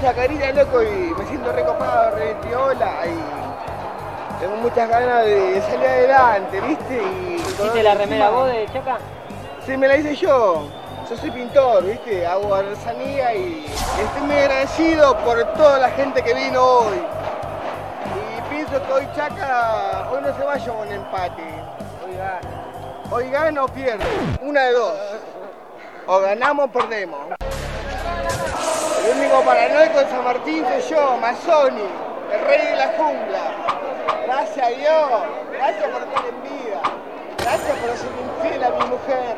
chacarita, loco, y me siento recopado, re piola, y tengo muchas ganas de salir adelante, ¿viste? Y ¿Hiciste la remera vos de Chaca? Sí, me la hice yo. Yo soy pintor, ¿viste? Hago artesanía y estoy muy agradecido por toda la gente que vino hoy. Y pienso que hoy Chaca, hoy no se vaya con empate. Hoy gana. Hoy gana o pierde. Una de dos. O ganamos o perdemos. El único paranoico de San Martín soy yo, Mazzoni, el rey de la jungla. Gracias a Dios, gracias por estar en vida. Gracias por ser infiel a mi mujer.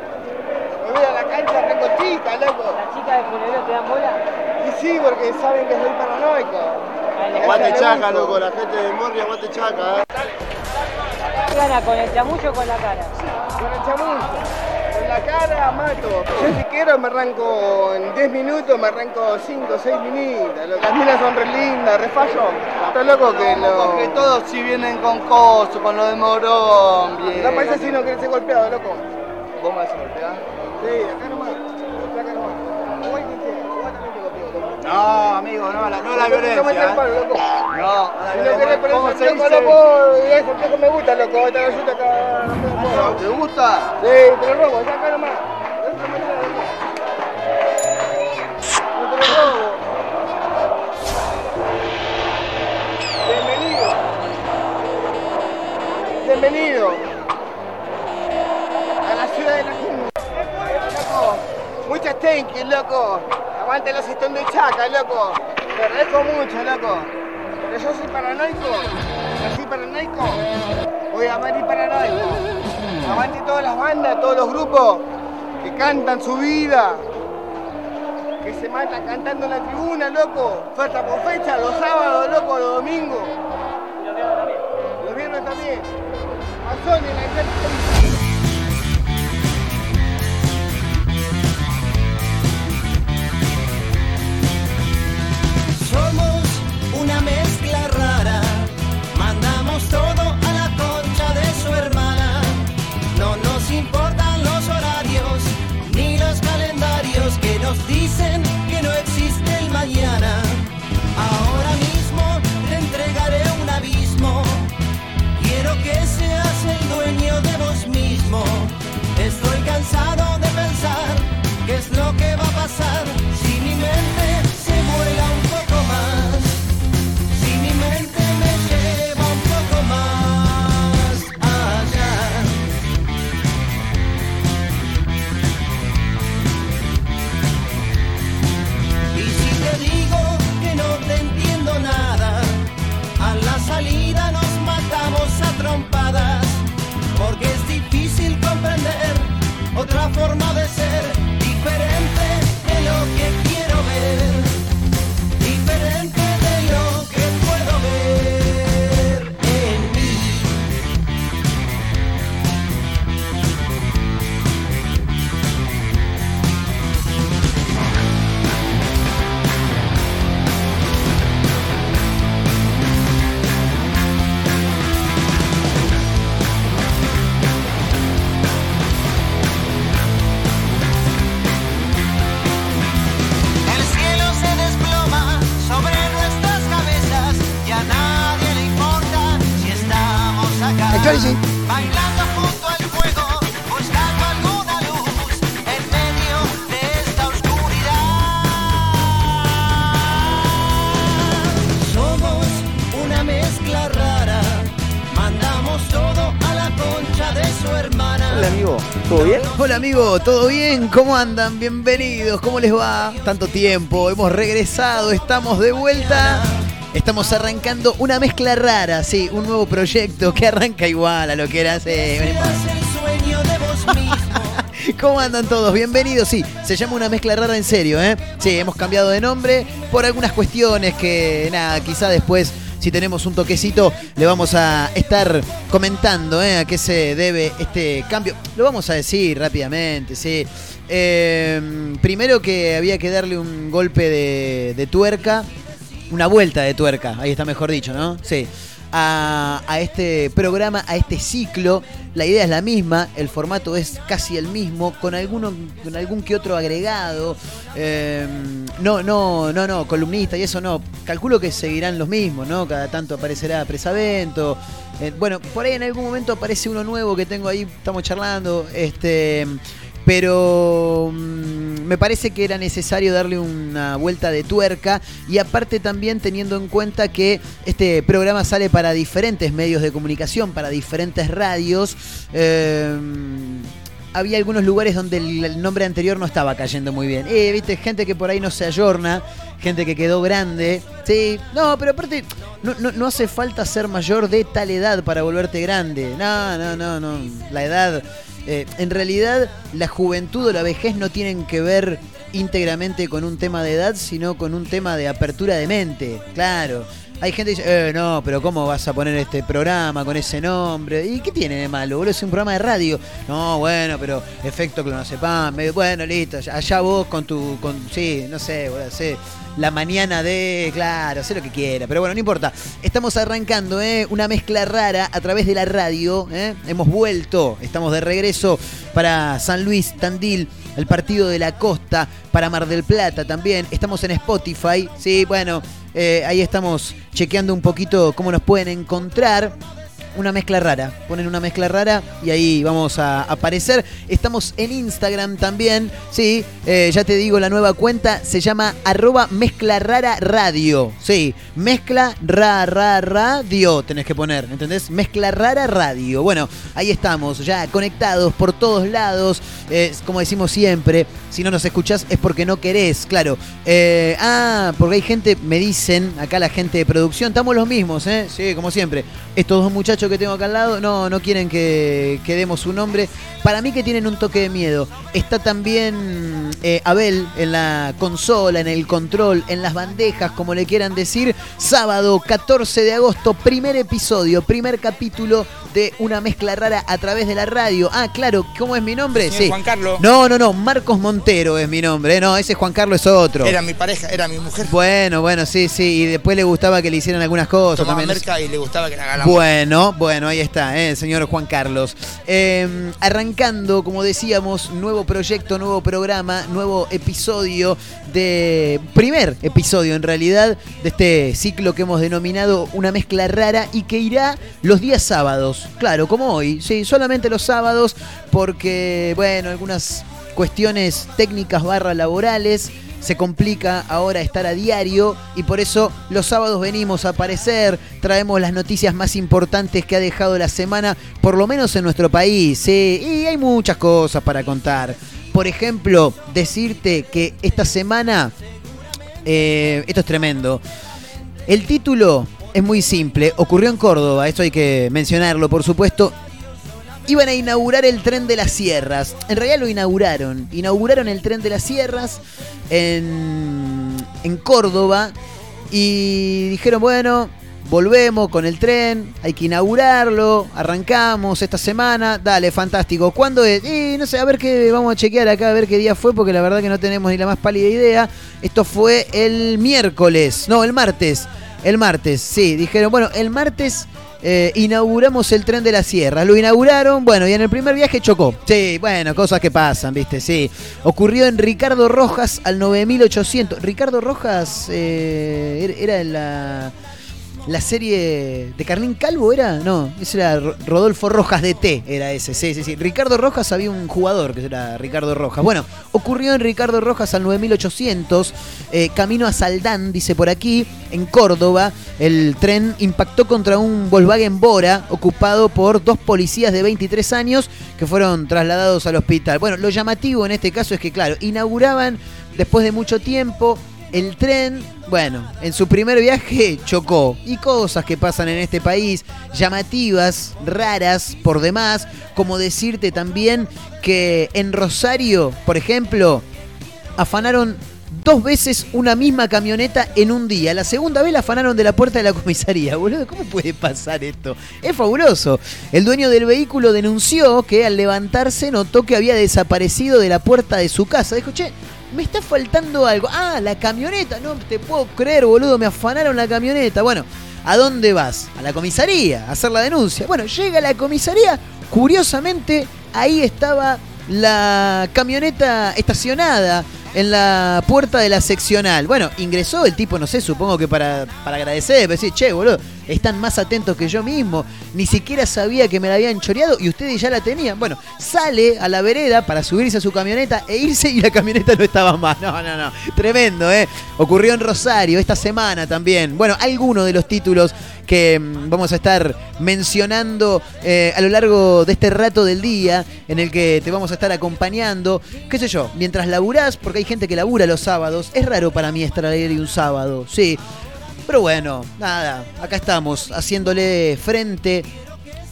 Me voy a la cancha recotita, loco. ¿Las chicas de Funero te dan bola? Y sí, porque saben que soy paranoico. Gracias, Chaca, loco, la gente de Morri, aguante Chaca, eh. ¿Qué gana con el chamullo o con la cara? Con el chamullo. Cara mato. Yo si quiero me arranco en 10 minutos, me arranco 5 o 6 minitas. Las minas son re lindas, re fallo. Está loco que no. Porque todos si vienen con coso, con lo de Morón, bien. No parece si no querés ser golpeado, loco. ¿Vos me vas a golpear? Sí, acá nomás. No, amigo, no, la, no la No violencia. metas ¿eh? palo, loco. No, Si no querés poner ¿Cómo ese se loco, loco, loco me gusta, loco. Esta acá. no te lo puedo. ¿Te gusta? Sí, te lo robo, ya acá nomás. No te lo robo. Bienvenido. Bienvenido. A la ciudad de la. Loco, muchas thank you, loco. Aguante los estón de chaca, loco. Te agradezco mucho, loco. Pero yo soy paranoico. Nací paranoico. Voy a morir paranoico. Aguante todas las bandas, todos los grupos que cantan su vida. Que se matan cantando en la tribuna, loco. Fecha por fecha, los sábados, loco, los domingos. Los viernes también. Mazón en la calle. Somos mezcla rara, mandamos todo a la concha de su hermana. No nos importan los horarios ni los calendarios que nos dicen que no existe el mañana. Ahora mismo te entregaré un abismo. Quiero que seas el dueño de vos mismo. Estoy cansado de pensar qué es lo que va a pasar acá. Bailando junto al fuego, buscando alguna luz en medio de esta oscuridad. Somos una mezcla rara, mandamos todo a la concha de su hermana. Hola amigo, ¿todo bien? Hola amigo, ¿todo bien? ¿Cómo andan? Bienvenidos, ¿cómo les va? Tanto tiempo, hemos regresado, estamos de vuelta. Estamos arrancando una mezcla rara, sí, un nuevo proyecto que arranca igual a lo que era hace... ¿Cómo andan todos? Bienvenidos, sí, se llama una mezcla rara en serio, ¿eh? Sí, hemos cambiado de nombre por algunas cuestiones que, nada, quizá después, si tenemos un toquecito, le vamos a estar comentando, ¿eh? A qué se debe este cambio. Lo vamos a decir rápidamente, sí. Eh, primero que había que darle un golpe de, de tuerca, una vuelta de tuerca, ahí está mejor dicho, ¿no? Sí. a, a este programa, a este ciclo. La idea es la misma, el formato es casi el mismo, con, alguno, con algún que otro agregado. Eh, no, no, no, no, columnista y eso no. Calculo que seguirán los mismos, ¿no? Cada tanto aparecerá Presavento. Eh, bueno, por ahí en algún momento aparece uno nuevo que tengo ahí, estamos charlando. Este. Pero mm, me parece que era necesario darle una vuelta de tuerca y aparte también teniendo en cuenta que este programa sale para diferentes medios de comunicación, para diferentes radios. eh, había algunos lugares donde el nombre anterior no estaba cayendo muy bien. Eh, viste, gente que por ahí no se ayorna, gente que quedó grande. Sí, no, pero aparte, no, no, no hace falta ser mayor de tal edad para volverte grande. No, no, no, no. La edad. Eh, en realidad, la juventud o la vejez no tienen que ver íntegramente con un tema de edad, sino con un tema de apertura de mente. Claro. Hay gente que dice, eh, no, pero ¿cómo vas a poner este programa con ese nombre? ¿Y qué tiene de malo? Boludo, es un programa de radio. No, bueno, pero efecto clonazepam. medio- Bueno, listo, allá vos con tu, con, sí, no sé, boludo, sé, la mañana de, claro, sé lo que quiera. Pero bueno, no importa. Estamos arrancando, ¿eh? Una mezcla rara a través de la radio, ¿eh? Hemos vuelto, estamos de regreso para San Luis, Tandil, el partido de la costa, para Mar del Plata también. Estamos en Spotify, sí, bueno, eh, ahí estamos chequeando un poquito cómo nos pueden encontrar. Una mezcla rara, ponen una mezcla rara y ahí vamos a aparecer. Estamos en Instagram también, sí, eh, ya te digo, la nueva cuenta se llama arroba mezcla rara radio, sí, mezcla ra, ra, radio tenés que poner, ¿entendés? Mezcla rara radio. Bueno, ahí estamos, ya conectados por todos lados, eh, como decimos siempre, si no nos escuchás es porque no querés, claro. Eh, ah, porque hay gente, me dicen, acá la gente de producción, estamos los mismos. Sí, como siempre. Estos dos muchachos que tengo acá al lado, no, no quieren que, que demos su nombre. Para mí que tienen un toque de miedo. Está también eh, Abel en la consola, en el control, en las bandejas, como le quieran decir. Sábado 14 de agosto, primer episodio, primer capítulo de una mezcla rara a través de la radio. Ah, claro, ¿cómo es mi nombre? Señor Juan Carlos. No, no, no, Marcos Montero es mi nombre. No, ese Juan Carlos es otro. Era mi pareja, era mi mujer. Bueno, bueno, sí, sí. Y después le gustaba que le hicieran algunas cosas Tomaba también. merca y le gustaba que la haga Bueno, ahí está, ¿eh? señor Juan Carlos. Eh, arrancando, como decíamos, nuevo proyecto, nuevo programa, nuevo episodio de. Primer episodio, en realidad, de este ciclo que hemos denominado Una mezcla rara y que irá los días sábados. Claro, como hoy, sí, solamente los sábados, porque, bueno, algunas cuestiones técnicas barra laborales se complica ahora estar a diario y por eso los sábados venimos a aparecer, traemos las noticias más importantes que ha dejado la semana, por lo menos en nuestro país, ¿sí? y hay muchas cosas para contar. Por ejemplo, decirte que esta semana, eh, esto es tremendo, el título es muy simple, ocurrió en Córdoba, esto hay que mencionarlo por supuesto, iban a inaugurar el tren de las sierras. En realidad lo inauguraron. Inauguraron el tren de las sierras en, en Córdoba y dijeron, bueno, volvemos con el tren, hay que inaugurarlo, arrancamos esta semana, dale, fantástico. ¿Cuándo es? Y no sé, a ver qué, vamos a chequear acá, a ver qué día fue, porque la verdad que no tenemos ni la más pálida idea. Esto fue el miércoles, no, el martes. El martes, sí, dijeron, bueno, el martes eh, inauguramos el tren de la sierra. Lo inauguraron, bueno, y en el primer viaje chocó. Sí, bueno, cosas que pasan, viste, sí. Ocurrió en Ricardo Rojas al 9800. Ricardo Rojas eh, era era la, la serie de Carlín Calvo, ¿era? No, ese era Ro- Rodolfo Rojas de T, era ese, sí, sí, sí. Ricardo Rojas había un jugador que era Ricardo Rojas. Bueno, ocurrió en Ricardo Rojas al 9800, eh, camino a Saldán, dice por aquí, en Córdoba. El tren impactó contra un Volkswagen Bora ocupado por dos policías de 23 años que fueron trasladados al hospital. Bueno, lo llamativo en este caso es que, claro, inauguraban después de mucho tiempo el tren, bueno, en su primer viaje chocó. Y cosas que pasan en este país, llamativas, raras por demás, como decirte también que en Rosario, por ejemplo, afanaron dos veces una misma camioneta en un día. La segunda vez la afanaron de la puerta de la comisaría. Boludo, ¿cómo puede pasar esto? Es fabuloso. El dueño del vehículo denunció que al levantarse notó que había desaparecido de la puerta de su casa. Dijo, che, me está faltando algo. Ah, la camioneta. No te puedo creer, boludo, me afanaron la camioneta. Bueno. ¿A dónde vas? A la comisaría, a hacer la denuncia. Bueno, llega a la comisaría, curiosamente, ahí estaba la camioneta estacionada en la puerta de la seccional. Bueno, ingresó el tipo, no sé, supongo que para, para agradecer, decir, che, boludo, están más atentos que yo mismo. Ni siquiera sabía que me la habían choreado y ustedes ya la tenían. Bueno, sale a la vereda para subirse a su camioneta e irse y la camioneta no estaba más. No, no, no. Tremendo, ¿eh? Ocurrió en Rosario esta semana también. Bueno, algunos de los títulos que mm, vamos a estar mencionando eh, a lo largo de este rato del día en el que te vamos a estar acompañando, qué sé yo, mientras laburás, porque hay gente que labura los sábados, es raro para mí estar al aire un sábado, sí, pero bueno, nada, acá estamos haciéndole frente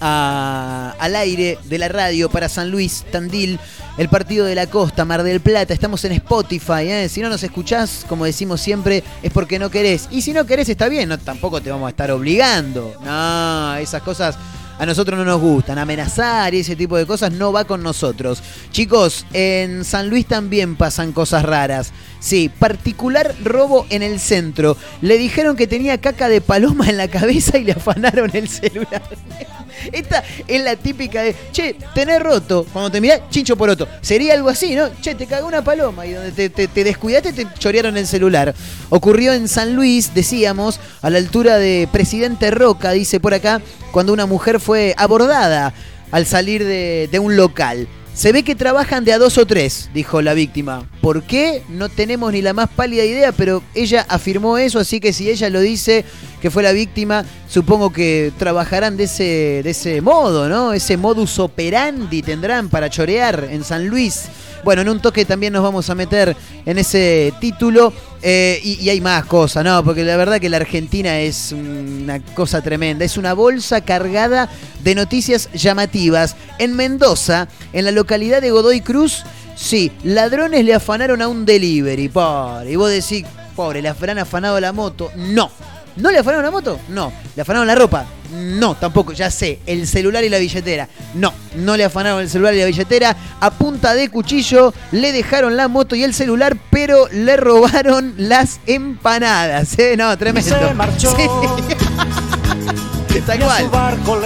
a- al aire de la radio para San Luis, Tandil, el partido de la costa, Mar del Plata. Estamos en Spotify, ¿eh? si no nos escuchás, como decimos siempre, es porque no querés. Y si no querés, está bien, no, tampoco te vamos a estar obligando. No, esas cosas a nosotros no nos gustan. Amenazar y ese tipo de cosas no va con nosotros. Chicos, en San Luis también pasan cosas raras. Sí, particular robo en el centro. Le dijeron que tenía caca de paloma en la cabeza y le afanaron el celular. Esta es la típica de, che, tenés roto. Cuando te mirás, chincho poroto. Sería algo así, ¿no? Che, te cagó una paloma y donde te, te- te descuidaste te chorearon el celular. Ocurrió en San Luis, decíamos, a la altura de Presidente Roca, dice por acá, cuando una mujer fue abordada al salir de un local. Se ve que trabajan de a dos o tres, dijo la víctima. ¿Por qué? No tenemos ni la más pálida idea, pero ella afirmó eso, así que si ella lo dice que fue la víctima, supongo que trabajarán de ese, de ese modo, ¿no? Ese modus operandi tendrán para chorear en San Luis. Bueno, en un toque también nos vamos a meter en ese título. eh, y, hay más cosas, ¿no? Porque la verdad que la Argentina es una cosa tremenda. Es una bolsa cargada de noticias llamativas. En Mendoza, en la localidad de Godoy Cruz, sí, ladrones le afanaron a un delivery. Pobre. Y vos decís, pobre, le habrán afanado la moto. No. ¿No le afanaron la moto? No. ¿Le afanaron la ropa? No, tampoco, ya sé. El celular y la billetera. No, no le afanaron el celular y la billetera. A punta de cuchillo le dejaron la moto y el celular, pero le robaron las empanadas. ¿eh? No, tremendo. Se marchó. Sí. Tal cual.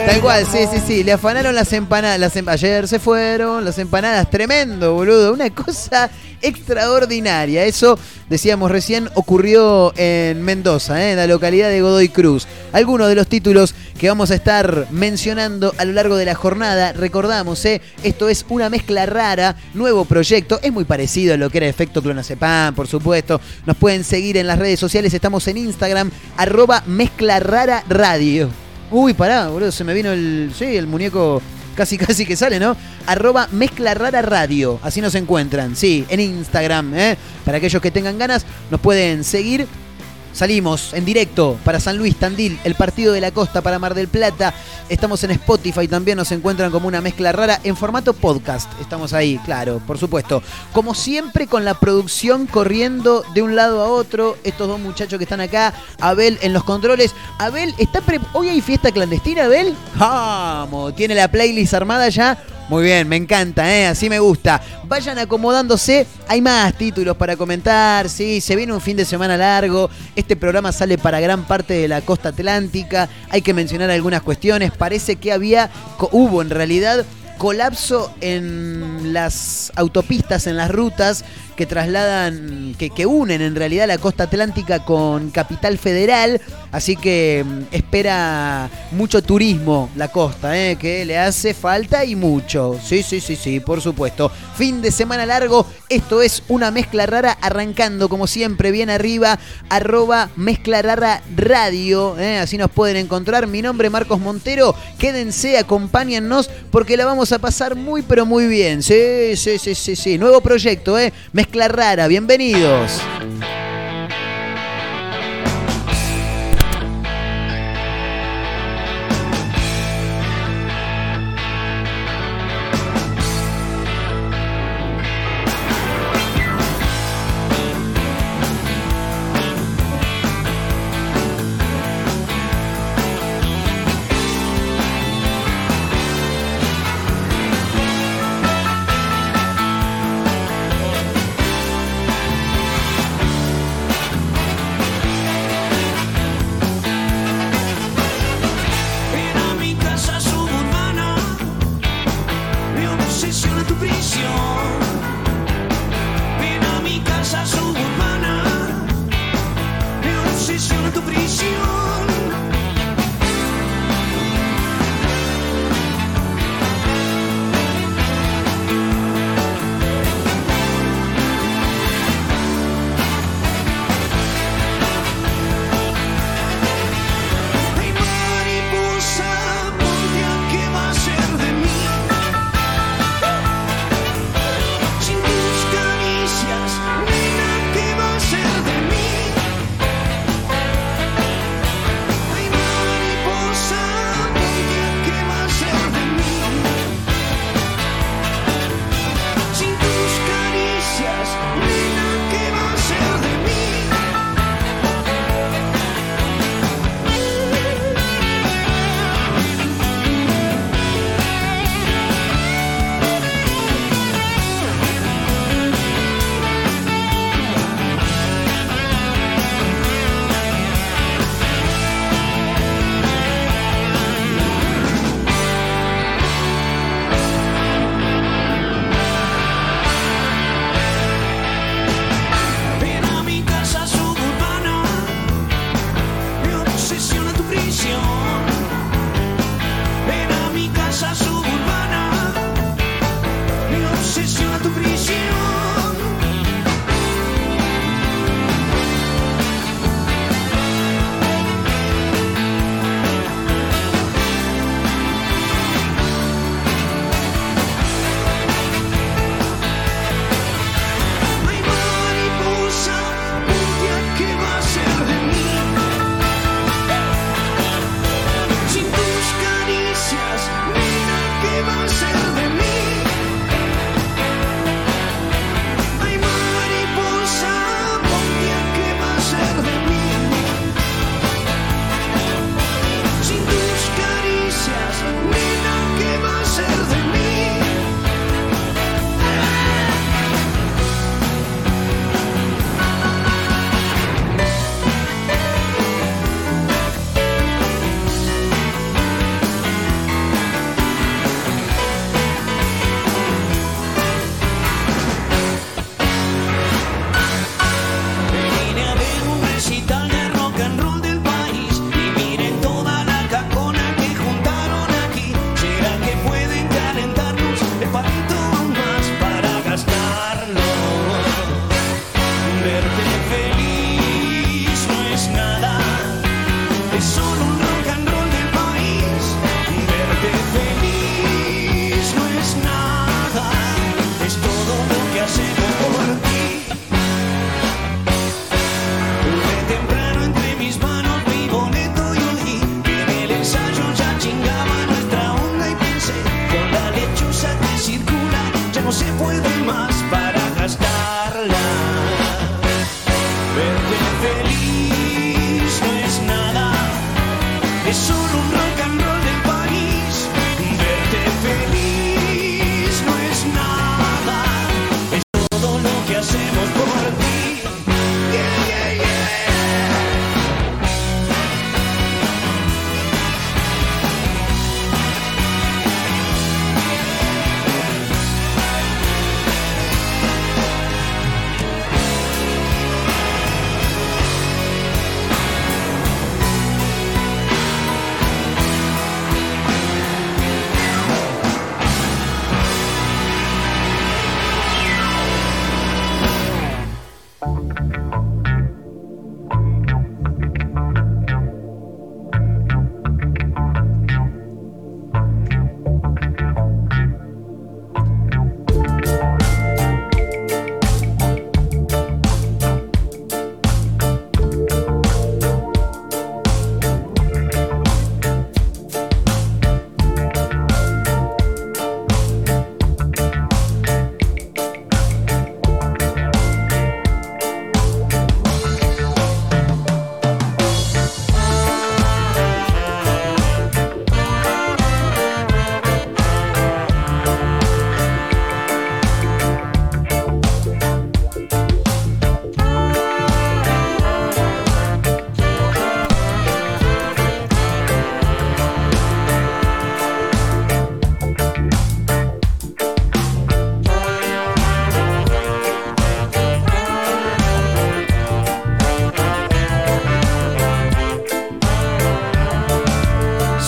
Tal cual, sí, sí, sí. Le afanaron las empanadas. Las em- Ayer se fueron, las empanadas. Tremendo, boludo. Una cosa extraordinaria. Eso, decíamos recién, ocurrió en Mendoza, ¿eh? en la localidad de Godoy Cruz. Algunos de los títulos que vamos a estar mencionando a lo largo de la jornada. Recordamos, ¿eh? esto es una mezcla rara, nuevo proyecto. Es muy parecido a lo que era Efecto Clonazepam, por supuesto. Nos pueden seguir en las redes sociales. Estamos en Instagram, arroba mezcla rara radio. Uy, pará, boludo, se me vino el. Sí, el muñeco casi casi que sale, ¿no? Arroba mezcla rara radio. Así nos encuentran, sí, en Instagram, ¿eh? Para aquellos que tengan ganas, nos pueden seguir. Salimos en directo para San Luis, Tandil, el partido de la costa para Mar del Plata. Estamos en Spotify, también nos encuentran como una mezcla rara en formato podcast. Estamos ahí, claro, por supuesto. Como siempre, con la producción corriendo de un lado a otro. Estos dos muchachos que están acá, Abel en los controles. Abel, ¿está pre- ¿hoy hay fiesta clandestina, Abel? Vamos, tiene la playlist armada ya. Muy bien, me encanta, ¿eh? así me gusta. Vayan acomodándose, hay más títulos para comentar, sí, se viene un fin de semana largo, este programa sale para gran parte de la costa atlántica, hay que mencionar algunas cuestiones, parece que había, hubo en realidad colapso en las autopistas, en las rutas que trasladan, que, unen en realidad la costa atlántica con Capital Federal, así que mm, espera mucho turismo la costa, ¿eh? que le hace falta y mucho. Sí, sí, sí, sí, por supuesto. Fin de semana largo, esto es una mezcla rara, arrancando como siempre bien arriba, arroba mezcla rara radio, ¿eh? así nos pueden encontrar. Mi nombre es Marcos Montero, quédense, acompáñennos, porque la vamos a pasar muy, pero muy bien. Sí, sí, sí, sí, sí. Nuevo proyecto, ¿eh? Mezcla rara, bienvenidos.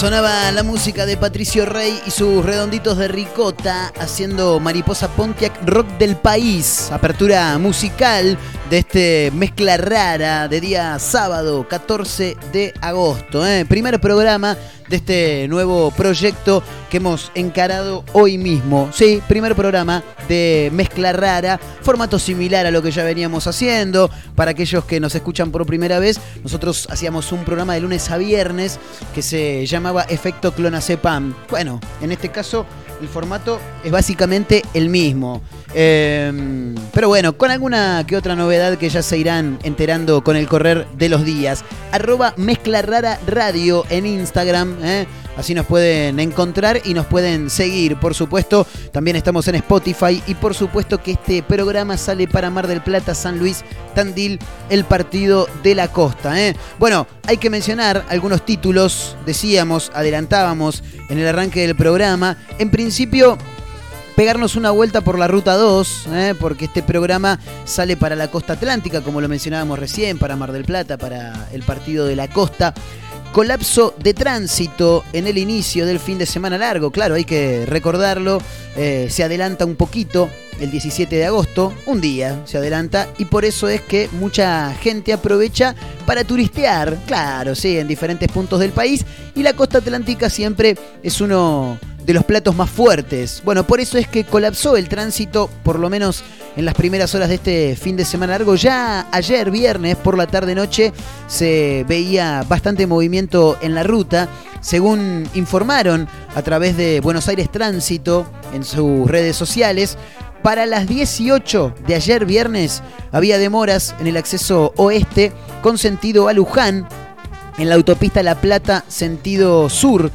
Sonaba la música de Patricio Rey y sus redonditos de ricota haciendo Mariposa Pontiac Rock del País. Apertura musical de este mezcla rara de día sábado 14 de agosto. ¿eh? Primer programa de este nuevo proyecto que hemos encarado hoy mismo. Sí, primer programa de mezcla rara, formato similar a lo que ya veníamos haciendo. Para aquellos que nos escuchan por primera vez, nosotros hacíamos un programa de lunes a viernes que se llamaba Efecto Clonazepam. Bueno, en este caso el formato es básicamente el mismo. Eh, pero bueno, con alguna que otra novedad que ya se irán enterando con el correr de los días. Arroba Mezcla Rara Radio en Instagram. ¿eh? Así nos pueden encontrar y nos pueden seguir. Por supuesto, también estamos en Spotify. Y por supuesto que este programa sale para Mar del Plata, San Luis, Tandil, el partido de la costa. ¿eh? Bueno, hay que mencionar algunos títulos. Decíamos, adelantábamos en el arranque del programa. En principio pegarnos una vuelta por la ruta 2, ¿eh? porque este programa sale para la costa atlántica, como lo mencionábamos recién, para Mar del Plata, para el partido de la costa. Colapso de tránsito en el inicio del fin de semana largo, claro, hay que recordarlo, eh, se adelanta un poquito el 17 de agosto, un día se adelanta, y por eso es que mucha gente aprovecha para turistear, claro, sí, en diferentes puntos del país, y la costa atlántica siempre es uno de los platos más fuertes. Bueno, por eso es que colapsó el tránsito, por lo menos en las primeras horas de este fin de semana largo. Ya ayer, viernes, por la tarde-noche, se veía bastante movimiento en la ruta. Según informaron a través de Buenos Aires Tránsito en sus redes sociales, para las 18 de ayer viernes había demoras en el acceso oeste con sentido a Luján, en la autopista La Plata sentido sur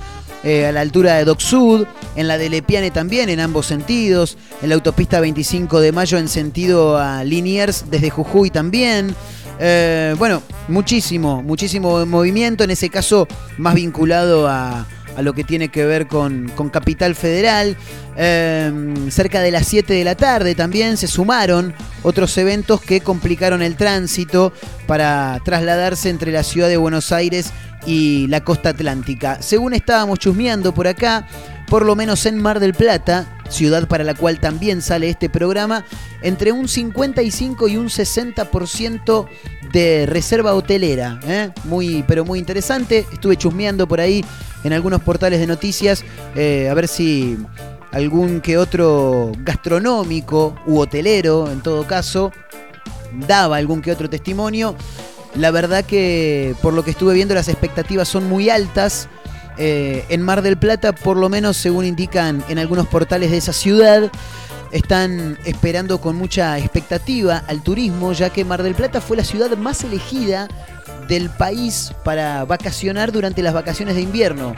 eh, a la altura de Doc Sud, en la de Lepiane también, en ambos sentidos, en la autopista 25 de mayo en sentido a Liniers desde Jujuy también. Eh, bueno, muchísimo, muchísimo movimiento, en ese caso más vinculado a, lo que tiene que ver con, con Capital Federal. Eh, cerca de las 7 de la tarde también se sumaron otros eventos que complicaron el tránsito para trasladarse entre la ciudad de Buenos Aires y la costa atlántica. Según estábamos chusmeando por acá, por lo menos en Mar del Plata, ciudad para la cual también sale este programa, entre un 55 y un 60% de reserva hotelera. ¿eh? Muy, pero muy interesante. Estuve chusmeando por ahí en algunos portales de noticias eh, a ver si algún que otro gastronómico u hotelero, en todo caso, daba algún que otro testimonio. La verdad que por lo que estuve viendo las expectativas son muy altas. Eh, en Mar del Plata, por lo menos según indican en algunos portales de esa ciudad, están esperando con mucha expectativa al turismo, ya que Mar del Plata fue la ciudad más elegida del país para vacacionar durante las vacaciones de invierno.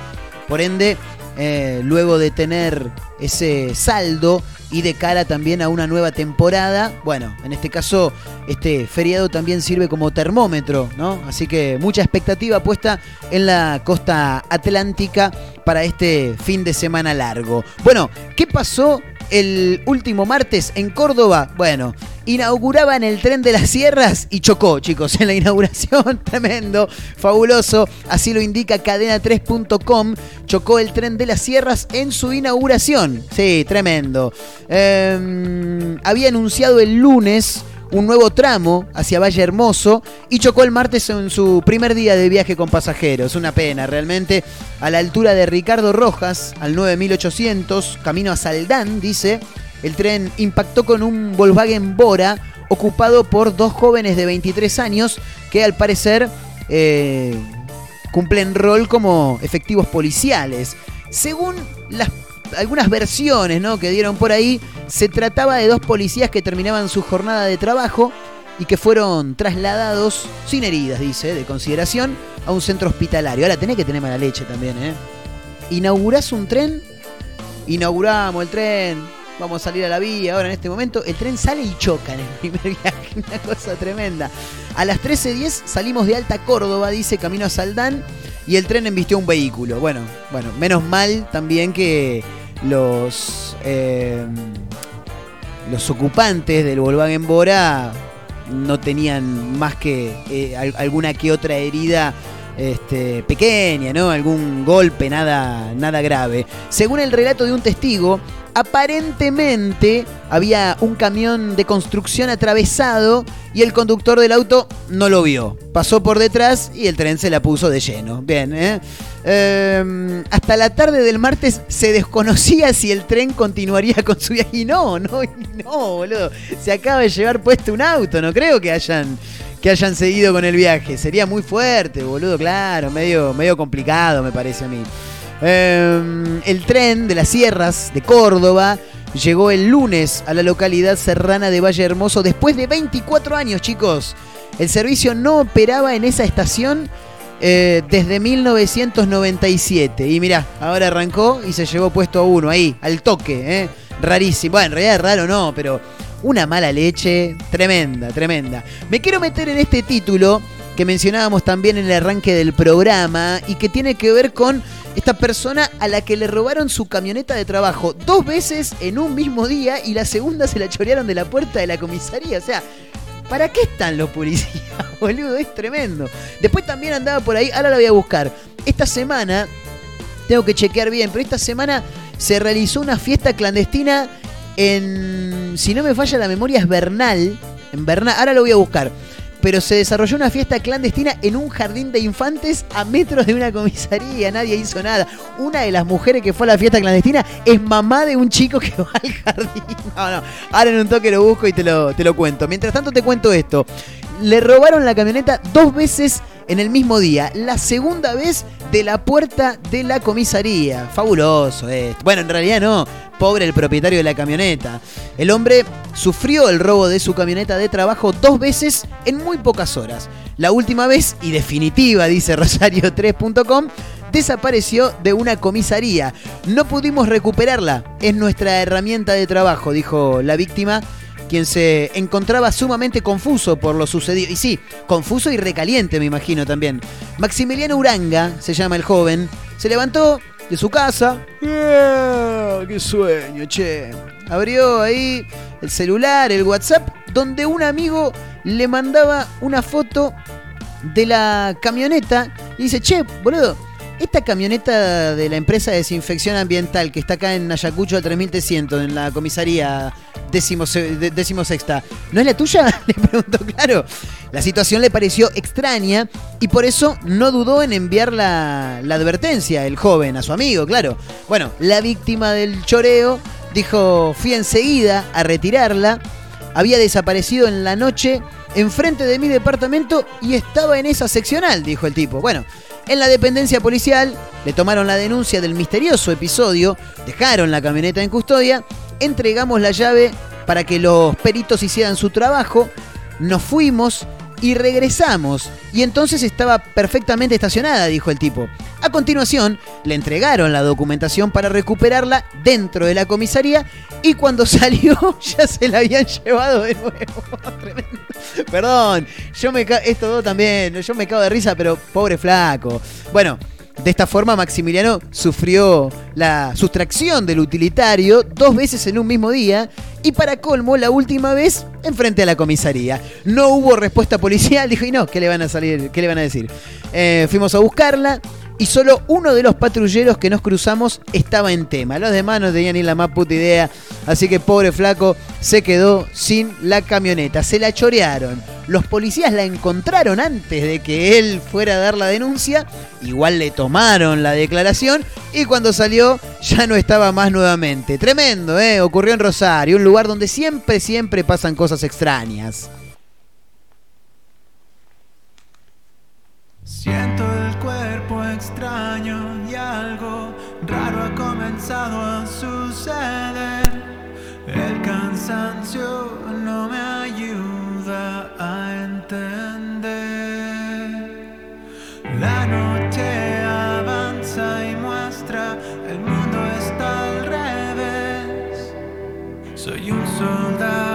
Por ende, eh, luego de tener ese saldo y de cara también a una nueva temporada, bueno, en este caso este feriado también sirve como termómetro, ¿no? Así que mucha expectativa puesta en la costa atlántica para este fin de semana largo. Bueno, ¿qué pasó el último martes en Córdoba? Bueno, inauguraban el tren de las sierras y chocó, chicos, en la inauguración. Tremendo, fabuloso. Así lo indica cadena3.com. Chocó el tren de las sierras en su inauguración. Sí, tremendo. Eh, había anunciado el lunes un nuevo tramo hacia Valle Hermoso y chocó el martes en su primer día de viaje con pasajeros. Una pena, realmente. A la altura de Ricardo Rojas, al 9800, camino a Saldán, dice, el tren impactó con un Volkswagen Bora ocupado por dos jóvenes de 23 años que al parecer eh, cumplen rol como efectivos policiales. Según las algunas versiones ¿no? que dieron por ahí, se trataba de dos policías que terminaban su jornada de trabajo y que fueron trasladados sin heridas, dice, de consideración, a un centro hospitalario. Ahora tenés que tener mala leche también, ¿eh? ¿Inaugurás un tren? Inauguramos el tren, vamos a salir a la vía. Ahora en este momento el tren sale y choca en el primer viaje, una cosa tremenda. A las 13.10 salimos de Alta Córdoba, dice, camino a Saldán, y el tren embistió un vehículo. Bueno, bueno, menos mal también que los, eh, los ocupantes del Volkswagen Bora no tenían más que eh, alguna que otra herida este, pequeña, ¿no? Algún golpe, nada, nada grave. Según el relato de un testigo, aparentemente había un camión de construcción atravesado y el conductor del auto no lo vio. Pasó por detrás y el tren se la puso de lleno. Bien, ¿eh? Eh, hasta la tarde del martes se desconocía si el tren continuaría con su viaje. Y no, no, no, boludo. Se acaba de llevar puesto un auto. No creo que hayan, que hayan seguido con el viaje. Sería muy fuerte, boludo, claro. Medio, medio complicado, me parece a mí. Eh, el tren de las sierras de Córdoba llegó el lunes a la localidad serrana de Valle Hermoso después de 24 años, chicos. El servicio no operaba en esa estación eh, desde 1997. Y mirá, ahora arrancó y se llevó puesto a uno ahí, al toque. ¿eh? Rarísimo. Bueno, en realidad es raro no, pero una mala leche tremenda, tremenda. Me quiero meter en este título que mencionábamos también en el arranque del programa y que tiene que ver con esta persona a la que le robaron su camioneta de trabajo dos veces en un mismo día y la segunda se la chorearon de la puerta de la comisaría. O sea, ¿para qué están los policías, boludo? Es tremendo. Después también andaba por ahí, ahora la voy a buscar. Esta semana, tengo que chequear bien, pero esta semana se realizó una fiesta clandestina en, si no me falla la memoria, es Bernal. En Bernal, ahora lo voy a buscar pero se desarrolló una fiesta clandestina en un jardín de infantes a metros de una comisaría. Nadie hizo nada. Una de las mujeres que fue a la fiesta clandestina es mamá de un chico que va al jardín. No, no. Ahora en un toque lo busco y te lo, te lo cuento. Mientras tanto te cuento esto. Le robaron la camioneta dos veces en el mismo día. La segunda vez de la puerta de la comisaría. Fabuloso esto. Bueno, en realidad no. Pobre el propietario de la camioneta. El hombre sufrió el robo de su camioneta de trabajo dos veces en muy pocas horas. La última vez, y definitiva, dice Rosario3.com, desapareció de una comisaría. No pudimos recuperarla. Es nuestra herramienta de trabajo, dijo la víctima quien se encontraba sumamente confuso por lo sucedido. Y sí, confuso y recaliente, me imagino también. Maximiliano Uranga, se llama el joven, se levantó de su casa. Yeah, ¡Qué sueño, che! Abrió ahí el celular, el WhatsApp, donde un amigo le mandaba una foto de la camioneta y dice, che, boludo, esta camioneta de la empresa de desinfección ambiental que está acá en Ayacucho al 3300, en la comisaría décimo, décimo sexta, ¿no es la tuya? Le preguntó, claro. La situación le pareció extraña y por eso no dudó en enviar la, la advertencia, el joven, a su amigo, claro. Bueno, la víctima del choreo dijo, fui enseguida a retirarla, había desaparecido en la noche enfrente de mi departamento y estaba en esa seccional, dijo el tipo. Bueno, en la dependencia policial le tomaron la denuncia del misterioso episodio, dejaron la camioneta en custodia, entregamos la llave para que los peritos hicieran su trabajo, nos fuimos y regresamos. Y entonces estaba perfectamente estacionada, dijo el tipo. A continuación, le entregaron la documentación para recuperarla dentro de la comisaría y cuando salió ya se la habían llevado de nuevo. Tremendo. Perdón, yo me ca- estos dos también, yo me cago de risa, pero pobre flaco. Bueno, de esta forma Maximiliano sufrió la sustracción del utilitario dos veces en un mismo día y para colmo la última vez enfrente a la comisaría. No hubo respuesta policial, dijo, y no, ¿qué le van a salir? ¿Qué le van a decir? Eh, fuimos a buscarla y solo uno de los patrulleros que nos cruzamos estaba en tema. Los demás no tenían ni la más puta idea, así que pobre flaco se quedó sin la camioneta. Se la chorearon. Los policías la encontraron antes de que él fuera a dar la denuncia. Igual le tomaron la declaración y cuando salió ya no estaba más nuevamente. Tremendo, ¿eh? Ocurrió en Rosario, un lugar donde siempre, siempre pasan cosas extrañas. Siento extraño y algo raro ha comenzado a suceder. El cansancio no me ayuda a entender. La noche avanza y muestra el mundo está al revés. Soy un soldado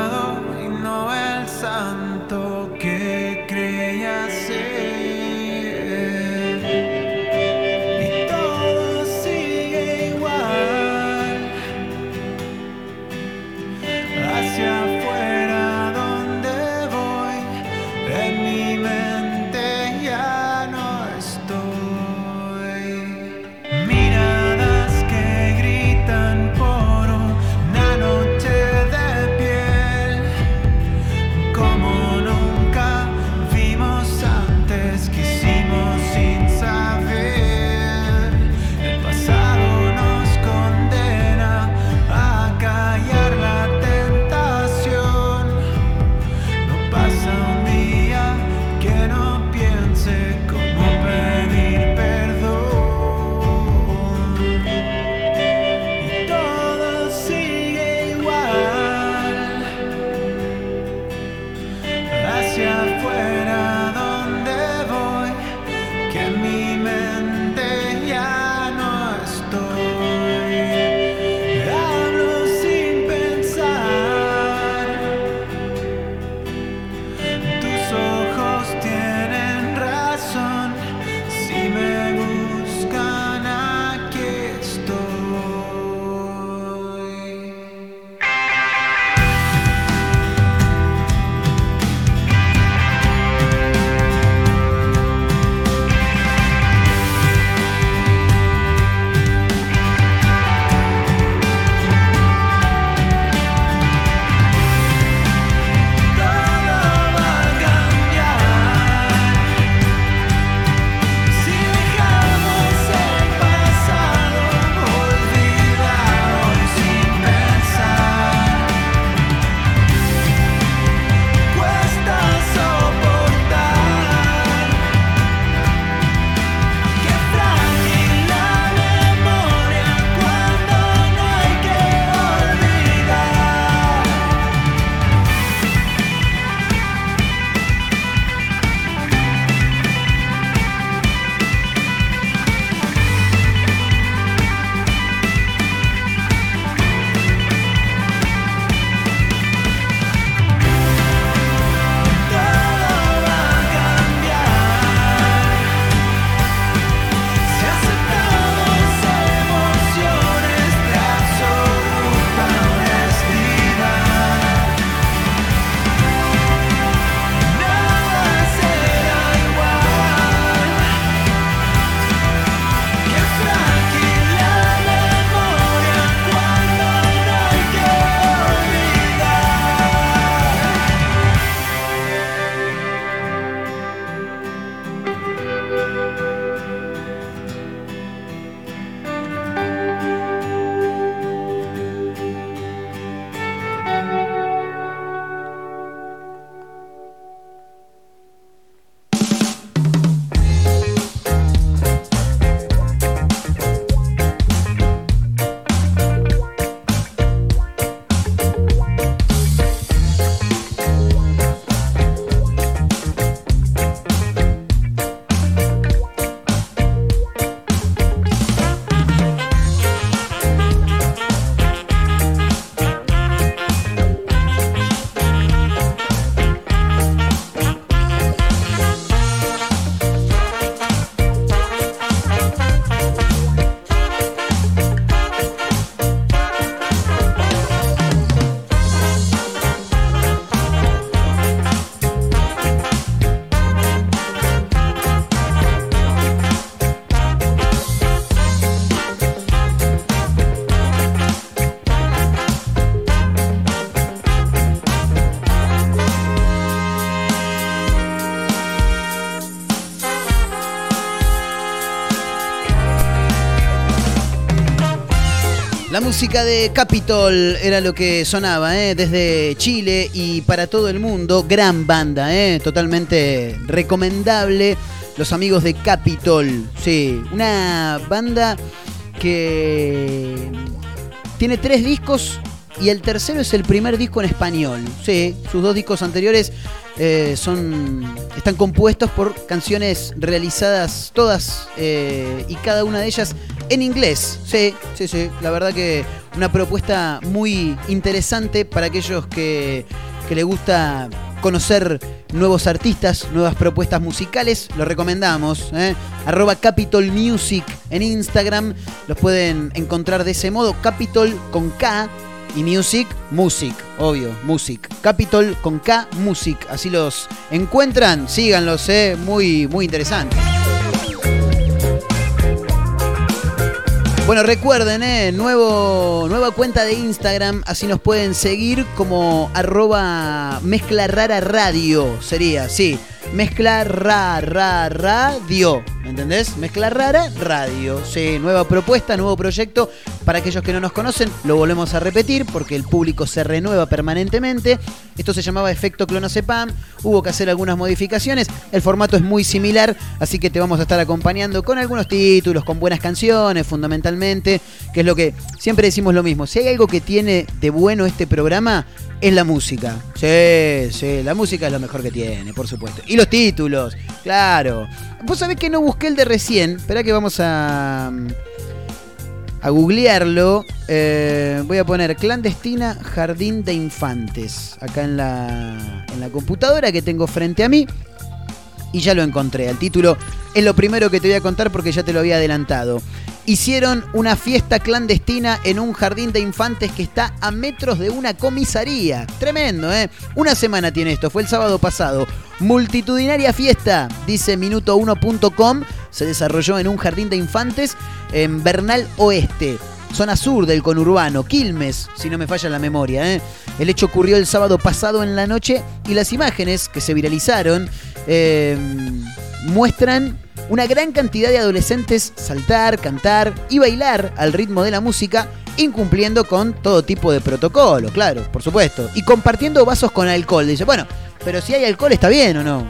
música de Capitol era lo que sonaba, ¿eh? desde Chile y para todo el mundo. Gran banda, ¿eh? totalmente recomendable. Los amigos de Capitol, sí, una banda que tiene tres discos y el tercero es el primer disco en español. Sí, sus dos discos anteriores eh, son están compuestos por canciones realizadas todas eh, y cada una de ellas en inglés. Sí, sí, sí. La verdad que una propuesta muy interesante para aquellos que, que les gusta conocer nuevos artistas, nuevas propuestas musicales, lo recomendamos. ¿eh? Arroba Capitol Music en Instagram. Los pueden encontrar de ese modo. Capitol con K y Music, Music, obvio, Music. Capitol con K, Music. Así los encuentran, síganlos, ¿eh? muy, muy interesante. Bueno, recuerden, ¿eh? Nuevo, nueva cuenta de Instagram, así nos pueden seguir como arroba mezcla radio, sería, sí. Mezcla rara radio, ¿me entendés? Mezcla rara radio, sí. Nueva propuesta, nuevo proyecto. Para aquellos que no nos conocen, lo volvemos a repetir porque el público se renueva permanentemente. Esto se llamaba Efecto Clonazepam, hubo que hacer algunas modificaciones. El formato es muy similar, así que te vamos a estar acompañando con algunos títulos, con buenas canciones, fundamentalmente, que es lo que siempre decimos lo mismo. Si hay algo que tiene de bueno este programa, es la música. Sí, sí, la música es lo mejor que tiene, por supuesto. Y los títulos, claro. Vos sabés que no busqué el de recién. Esperá que vamos a a googlearlo. Eh, voy a poner clandestina jardín de infantes acá en la, en la computadora que tengo frente a mí. Y ya lo encontré. El título es lo primero que te voy a contar porque ya te lo había adelantado. Hicieron una fiesta clandestina en un jardín de infantes que está a metros de una comisaría. Tremendo, ¿eh? Una semana tiene esto, fue el sábado pasado. Multitudinaria fiesta, dice minuto1.com, se desarrolló en un jardín de infantes en Bernal Oeste, zona sur del conurbano, Quilmes, si no me falla la memoria. ¿eh? El hecho ocurrió el sábado pasado en la noche y las imágenes que se viralizaron eh, muestran una gran cantidad de adolescentes saltar, cantar y bailar al ritmo de la música, incumpliendo con todo tipo de protocolo, claro, por supuesto, y compartiendo vasos con alcohol. Dice, bueno, pero si hay alcohol está bien o no.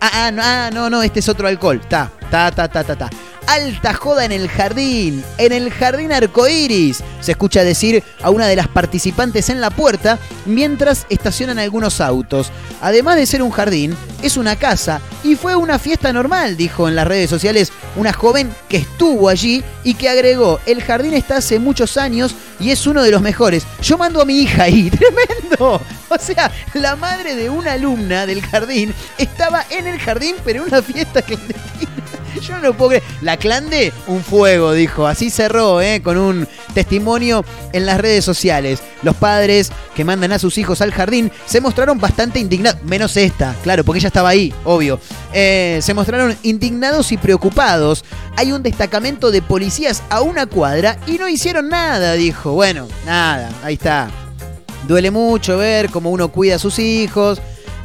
Ah, ah, no, ah, no, no, este es otro alcohol. Ta, ta, ta, ta, ta, ta. Alta joda en el jardín, en el jardín arcoíris. Se escucha decir a una de las participantes en la puerta mientras estacionan algunos autos. Además de ser un jardín, es una casa y fue una fiesta normal, dijo en las redes sociales una joven que estuvo allí y que agregó, el jardín está hace muchos años y es uno de los mejores. Yo mando a mi hija ahí, tremendo. O sea, la madre de una alumna del jardín estaba en el jardín, pero en una fiesta clandestina. Yo no puedo creer. La clande, un fuego, dijo. Así cerró, ¿eh? con un testimonio en las redes sociales. Los padres que mandan a sus hijos al jardín se mostraron bastante indignados. Menos esta, claro, porque ella estaba ahí, obvio. Eh, se mostraron indignados y preocupados. Hay un destacamento de policías a una cuadra y no hicieron nada, dijo. Bueno, nada, ahí está. Duele mucho ver cómo uno cuida a sus hijos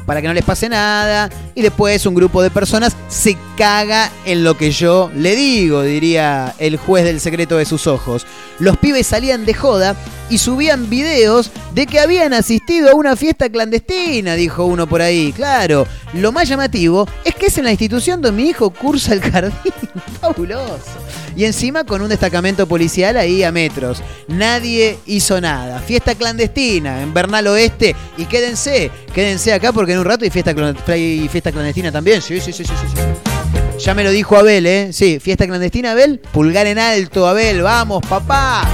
para que no les pase nada. Y después un grupo de personas se caga en lo que yo le digo, diría el juez del secreto de sus ojos. Los pibes salían de joda y subían videos de que habían asistido a una fiesta clandestina, dijo uno por ahí. Claro, lo más llamativo es que es en la institución donde mi hijo cursa el jardín. Fabuloso. Y encima con un destacamento policial ahí a metros. Nadie hizo nada. Fiesta clandestina en Bernal Oeste. Y quédense, quédense acá porque en un rato hay fiesta, hay fiesta clandestina también. Sí, sí, sí, sí, sí. Ya me lo dijo Abel, ¿eh? Sí, fiesta clandestina, Abel. Pulgar en alto, Abel. Vamos, papá.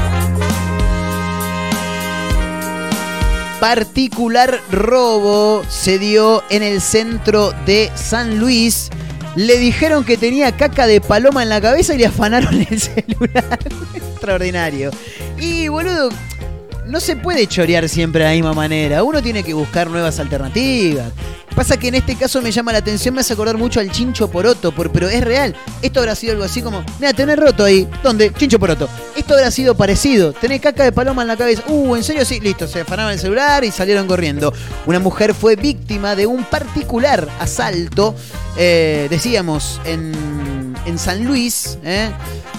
Particular robo se dio en el centro de San Luis. Le dijeron que tenía caca de paloma en la cabeza y le afanaron el celular. Extraordinario. Y boludo, no se puede chorear siempre de la misma manera. Uno tiene que buscar nuevas alternativas. Pasa que en este caso me llama la atención, me hace acordar mucho al chincho poroto, por, pero es real. Esto habrá sido algo así como, mira, tenés roto ahí. ¿Dónde? Chincho poroto. Esto habrá sido parecido. Tenés caca de paloma en la cabeza. Uh, ¿en serio? Sí, listo. Se afanaron el celular y salieron corriendo. Una mujer fue víctima de un particular asalto, eh, decíamos, en, en San Luis. ¿eh?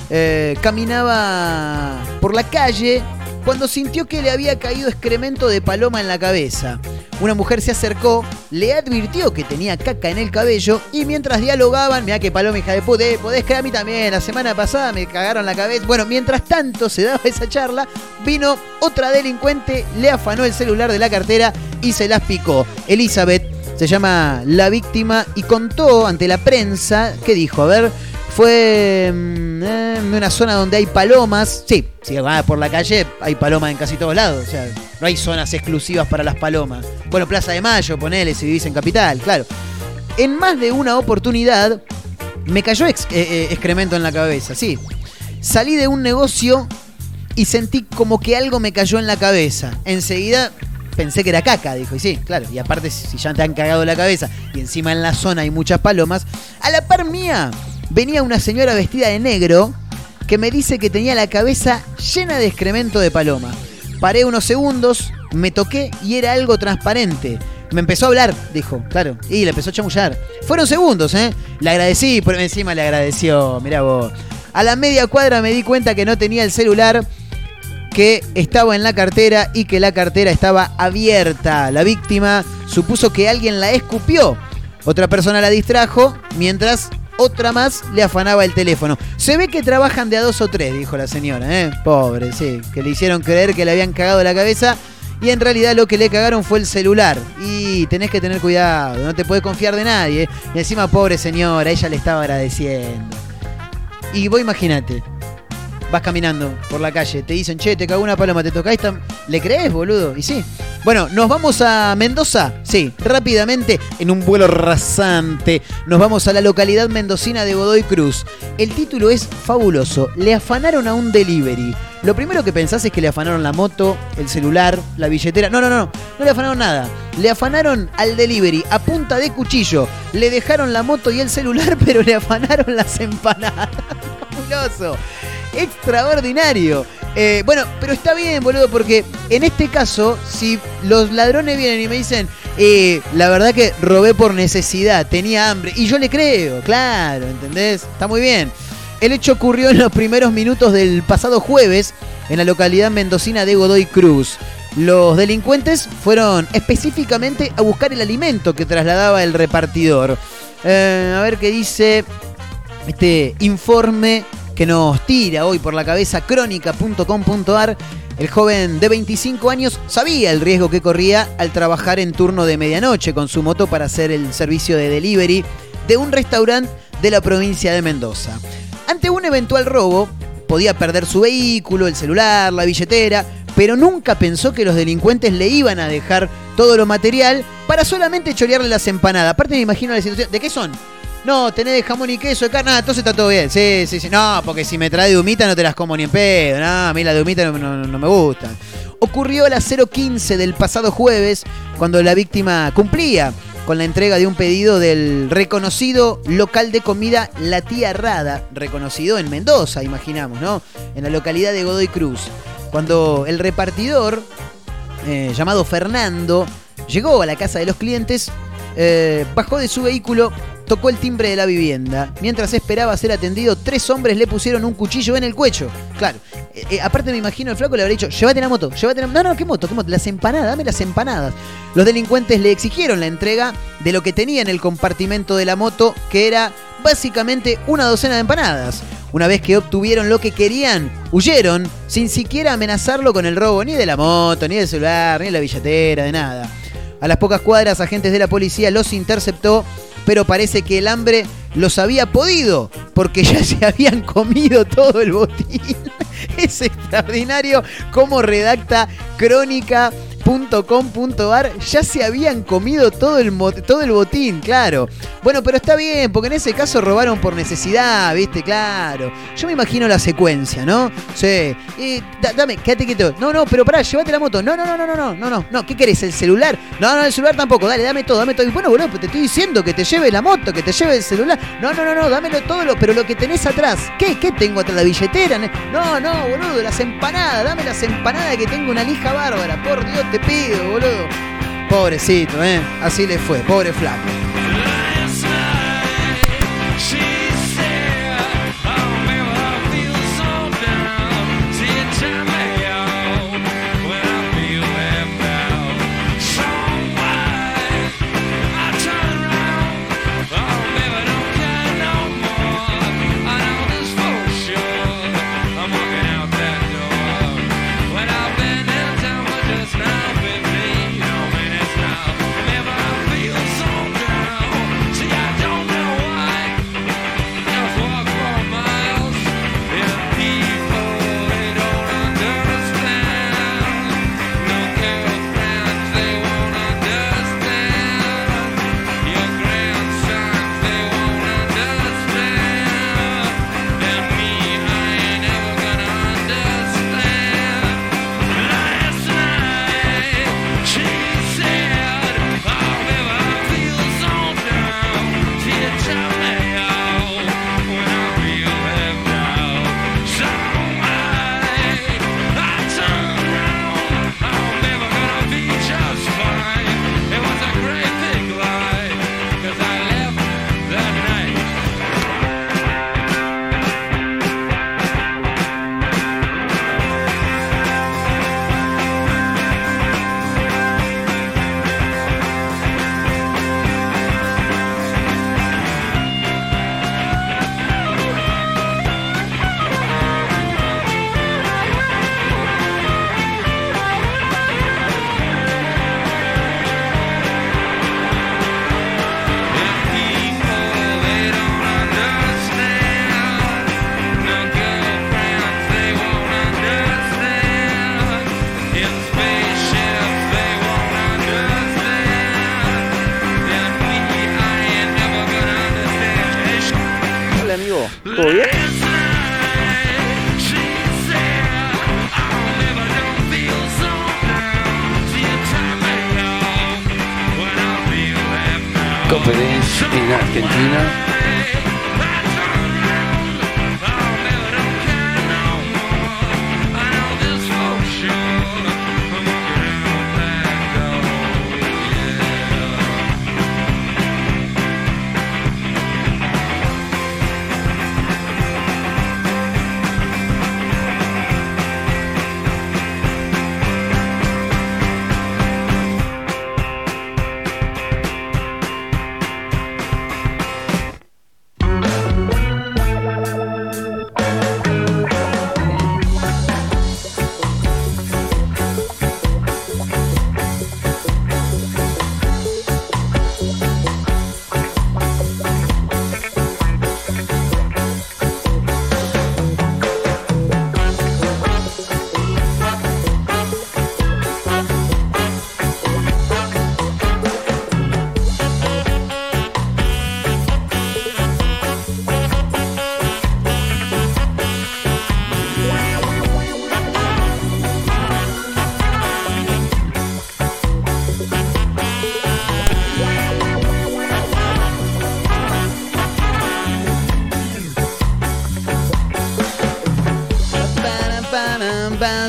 Eh, caminaba por la calle cuando sintió que le había caído excremento de paloma en la cabeza. Una mujer se acercó, le advirtió que tenía caca en el cabello y mientras dialogaban, mira que paloma hija de puta, eh, podés creer a mí también, la semana pasada me cagaron la cabeza. Bueno, mientras tanto se daba esa charla, vino otra delincuente, le afanó el celular de la cartera y se las picó. Elizabeth se llama la víctima y contó ante la prensa, ¿qué dijo? A ver, fue mm, eh, en una zona donde hay palomas. Sí, si vas por la calle hay palomas en casi todos lados. O sea, no hay zonas exclusivas para las palomas. Bueno, Plaza de Mayo, ponele, si vivís en Capital, claro. En más de una oportunidad me cayó eh, eh, excremento en la cabeza, sí. Salí de un negocio y sentí como que algo me cayó en la cabeza. Enseguida pensé que era caca, dijo. Y sí, claro. Y aparte, si ya te han cagado la cabeza y encima en la zona hay muchas palomas, a la par mía venía una señora vestida de negro que me dice que tenía la cabeza llena de excremento de paloma. Paré unos segundos, me toqué y era algo transparente. Me empezó a hablar, dijo, claro, y le empezó a chamullar. Fueron segundos, ¿eh? Le agradecí, por encima le agradeció, mirá vos. A la media cuadra me di cuenta que no tenía el celular, que estaba en la cartera y que la cartera estaba abierta. La víctima supuso que alguien la escupió. Otra persona la distrajo mientras otra más le afanaba el teléfono. Se ve que trabajan de a dos o tres, dijo la señora, ¿eh? Pobre, sí. Que le hicieron creer que le habían cagado la cabeza y en realidad lo que le cagaron fue el celular. Y tenés que tener cuidado, no te puedes confiar de nadie. ¿eh? Y encima, pobre señora, ella le estaba agradeciendo. Y vos imagínate, vas caminando por la calle, te dicen, che, te cagó una paloma, te tam- ¿le crees, boludo? Y sí. Bueno, nos vamos a Mendoza, sí, rápidamente, en un vuelo rasante. Nos vamos a la localidad mendocina de Godoy Cruz. El título es fabuloso, le afanaron a un delivery. Lo primero que pensás es que le afanaron la moto, el celular, la billetera. No, no, no, no le afanaron nada. Le afanaron al delivery a punta de cuchillo. Le dejaron la moto y el celular, pero le afanaron las empanadas. Fabuloso. Extraordinario. Eh, bueno, pero está bien, boludo, porque en este caso, si los ladrones vienen y me dicen, eh, la verdad que robé por necesidad, tenía hambre, y yo le creo, claro, ¿entendés? Está muy bien. El hecho ocurrió en los primeros minutos del pasado jueves en la localidad mendocina de Godoy Cruz. Los delincuentes fueron específicamente a buscar el alimento que trasladaba el repartidor. Eh, a ver qué dice este informe que nos tira hoy por la cabeza crónica.com.ar. El joven de 25 años sabía el riesgo que corría al trabajar en turno de medianoche con su moto para hacer el servicio de delivery de un restaurante de la provincia de Mendoza. Ante un eventual robo, podía perder su vehículo, el celular, la billetera, pero nunca pensó que los delincuentes le iban a dejar todo lo material para solamente chorearle las empanadas. Aparte me imagino la situación, ¿de qué son? No, tenés jamón y queso, de carne, ah, entonces está todo bien. Sí, sí, sí. No, porque si me trae de humita no te las como ni en pedo. No, a mí la de humita no, me gusta. Ocurrió a las 015 del pasado jueves, cuando la víctima cumplía con la entrega de un pedido del reconocido local de comida La Tía Rada, reconocido en Mendoza, imaginamos, ¿no? En la localidad de Godoy Cruz. Cuando el repartidor, eh, llamado Fernando, llegó a la casa de los clientes, eh, bajó de su vehículo, tocó el timbre de la vivienda. Mientras esperaba ser atendido, tres hombres le pusieron un cuchillo en el cuello. Claro, eh, eh, aparte me imagino el flaco le habría dicho, llévate la moto, llévate la No, no, ¿qué moto? ¿Qué moto? Las empanadas, dame las empanadas. Los delincuentes le exigieron la entrega de lo que tenía en el compartimento de la moto, que era básicamente una docena de empanadas. Una vez que obtuvieron lo que querían, huyeron sin siquiera amenazarlo con el robo ni de la moto, ni del celular, ni de la billetera, de nada. A las pocas cuadras, agentes de la policía los interceptó, pero parece que el hambre los había podido, porque ya se habían comido todo el botín. Es extraordinario cómo redacta .com.ar ya se habían comido todo el, todo el botín, claro. Bueno, pero está bien, porque en ese caso robaron por necesidad, ¿viste? Claro. Yo me imagino la secuencia, ¿no? Sí. Y da, dame, quédate quieto. No, no, pero pará, llévate la moto. No, no, no, no, no, no, no, no. no ¿Qué querés? ¿El celular? No, no, el celular tampoco. Dale, dame todo, dame todo. Y bueno, boludo, te estoy diciendo que te lleve la moto, que te lleve el celular. No, no, no, no, dámelo todo, lo, pero lo que tenés atrás. ¿Qué? ¿Qué tengo atrás? ¿La billetera? No, no, boludo, las empanadas. Dame las empanadas que tengo una lija bárbara. Por Dios, te pido, boludo. Pobrecito, ¿eh? Así le fue, pobre flaco.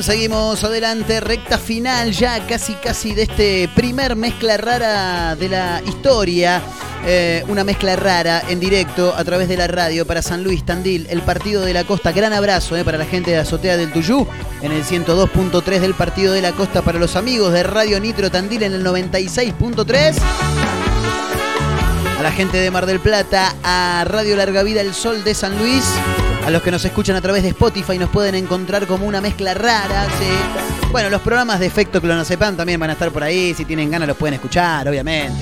Seguimos adelante, recta final ya casi casi de este primer mezcla rara de la historia. Eh, una mezcla rara en directo a través de la radio para San Luis Tandil, el partido de la costa. Gran abrazo eh, para la gente de Azotea del Tuyú en el 102.3 del partido de la costa, para los amigos de Radio Nitro Tandil en el 96.3. La gente de Mar del Plata, a Radio Larga Vida El Sol de San Luis, a los que nos escuchan a través de Spotify nos pueden encontrar como una mezcla rara, sí. Bueno, los programas de efecto clonazepam también van a estar por ahí, si tienen ganas los pueden escuchar, obviamente.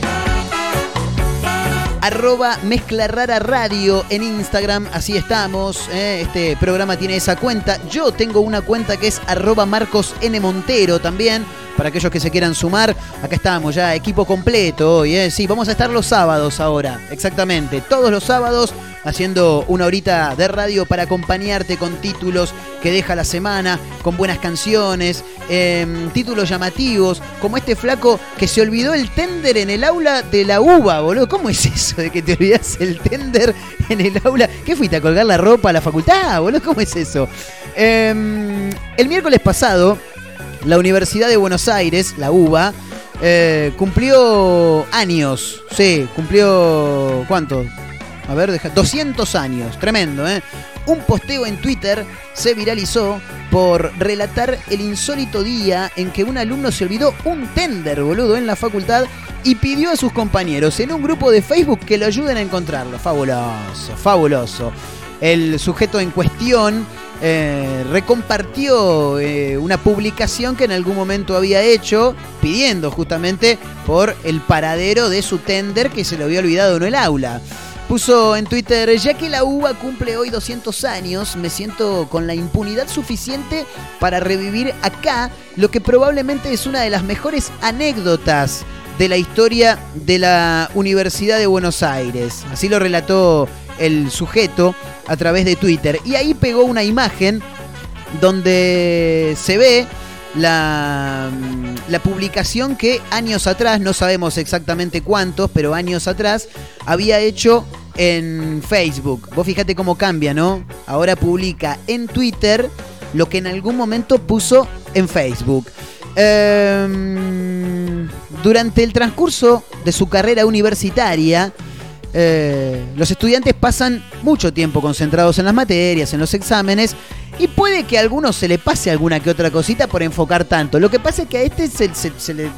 Arroba Mezcla Rara Radio en Instagram, así estamos. ¿eh? Este programa tiene esa cuenta. Yo tengo una cuenta que es arroba Marcos N. Montero también. Para aquellos que se quieran sumar, acá estamos ya, equipo completo hoy. ¿eh? Sí, vamos a estar los sábados ahora, exactamente. Todos los sábados haciendo una horita de radio para acompañarte con títulos que deja la semana, con buenas canciones, em, títulos llamativos, como este flaco que se olvidó el tender en el aula de la uva, boludo. ¿Cómo es eso de que te olvidas el tender en el aula? ¿Qué fuiste a colgar la ropa a la facultad, boludo? ¿Cómo es eso? Em, el miércoles pasado, la Universidad de Buenos Aires, la UBA, eh, cumplió años. Sí, cumplió. ¿Cuánto? A ver, deja. 200 años. Tremendo, ¿eh? Un posteo en Twitter se viralizó por relatar el insólito día en que un alumno se olvidó un tender, boludo, en la facultad y pidió a sus compañeros en un grupo de Facebook que lo ayuden a encontrarlo. Fabuloso, fabuloso. El sujeto en cuestión eh, recompartió eh, una publicación que en algún momento había hecho pidiendo justamente por el paradero de su tender que se lo había olvidado en el aula. Puso en Twitter, ya que la UBA cumple hoy 200 años, me siento con la impunidad suficiente para revivir acá lo que probablemente es una de las mejores anécdotas de la historia de la Universidad de Buenos Aires. Así lo relató el sujeto a través de Twitter. Y ahí pegó una imagen donde se ve la, publicación que años atrás, no sabemos exactamente cuántos, pero años atrás, había hecho en Facebook. Vos fíjate cómo cambia, ¿no? Ahora publica en Twitter lo que en algún momento puso en Facebook. Eh, durante el transcurso de su carrera universitaria, eh, los estudiantes pasan mucho tiempo concentrados en las materias, en los exámenes, y puede que a algunos se le pase alguna que otra cosita por enfocar tanto. Lo que pasa es que a este se, le,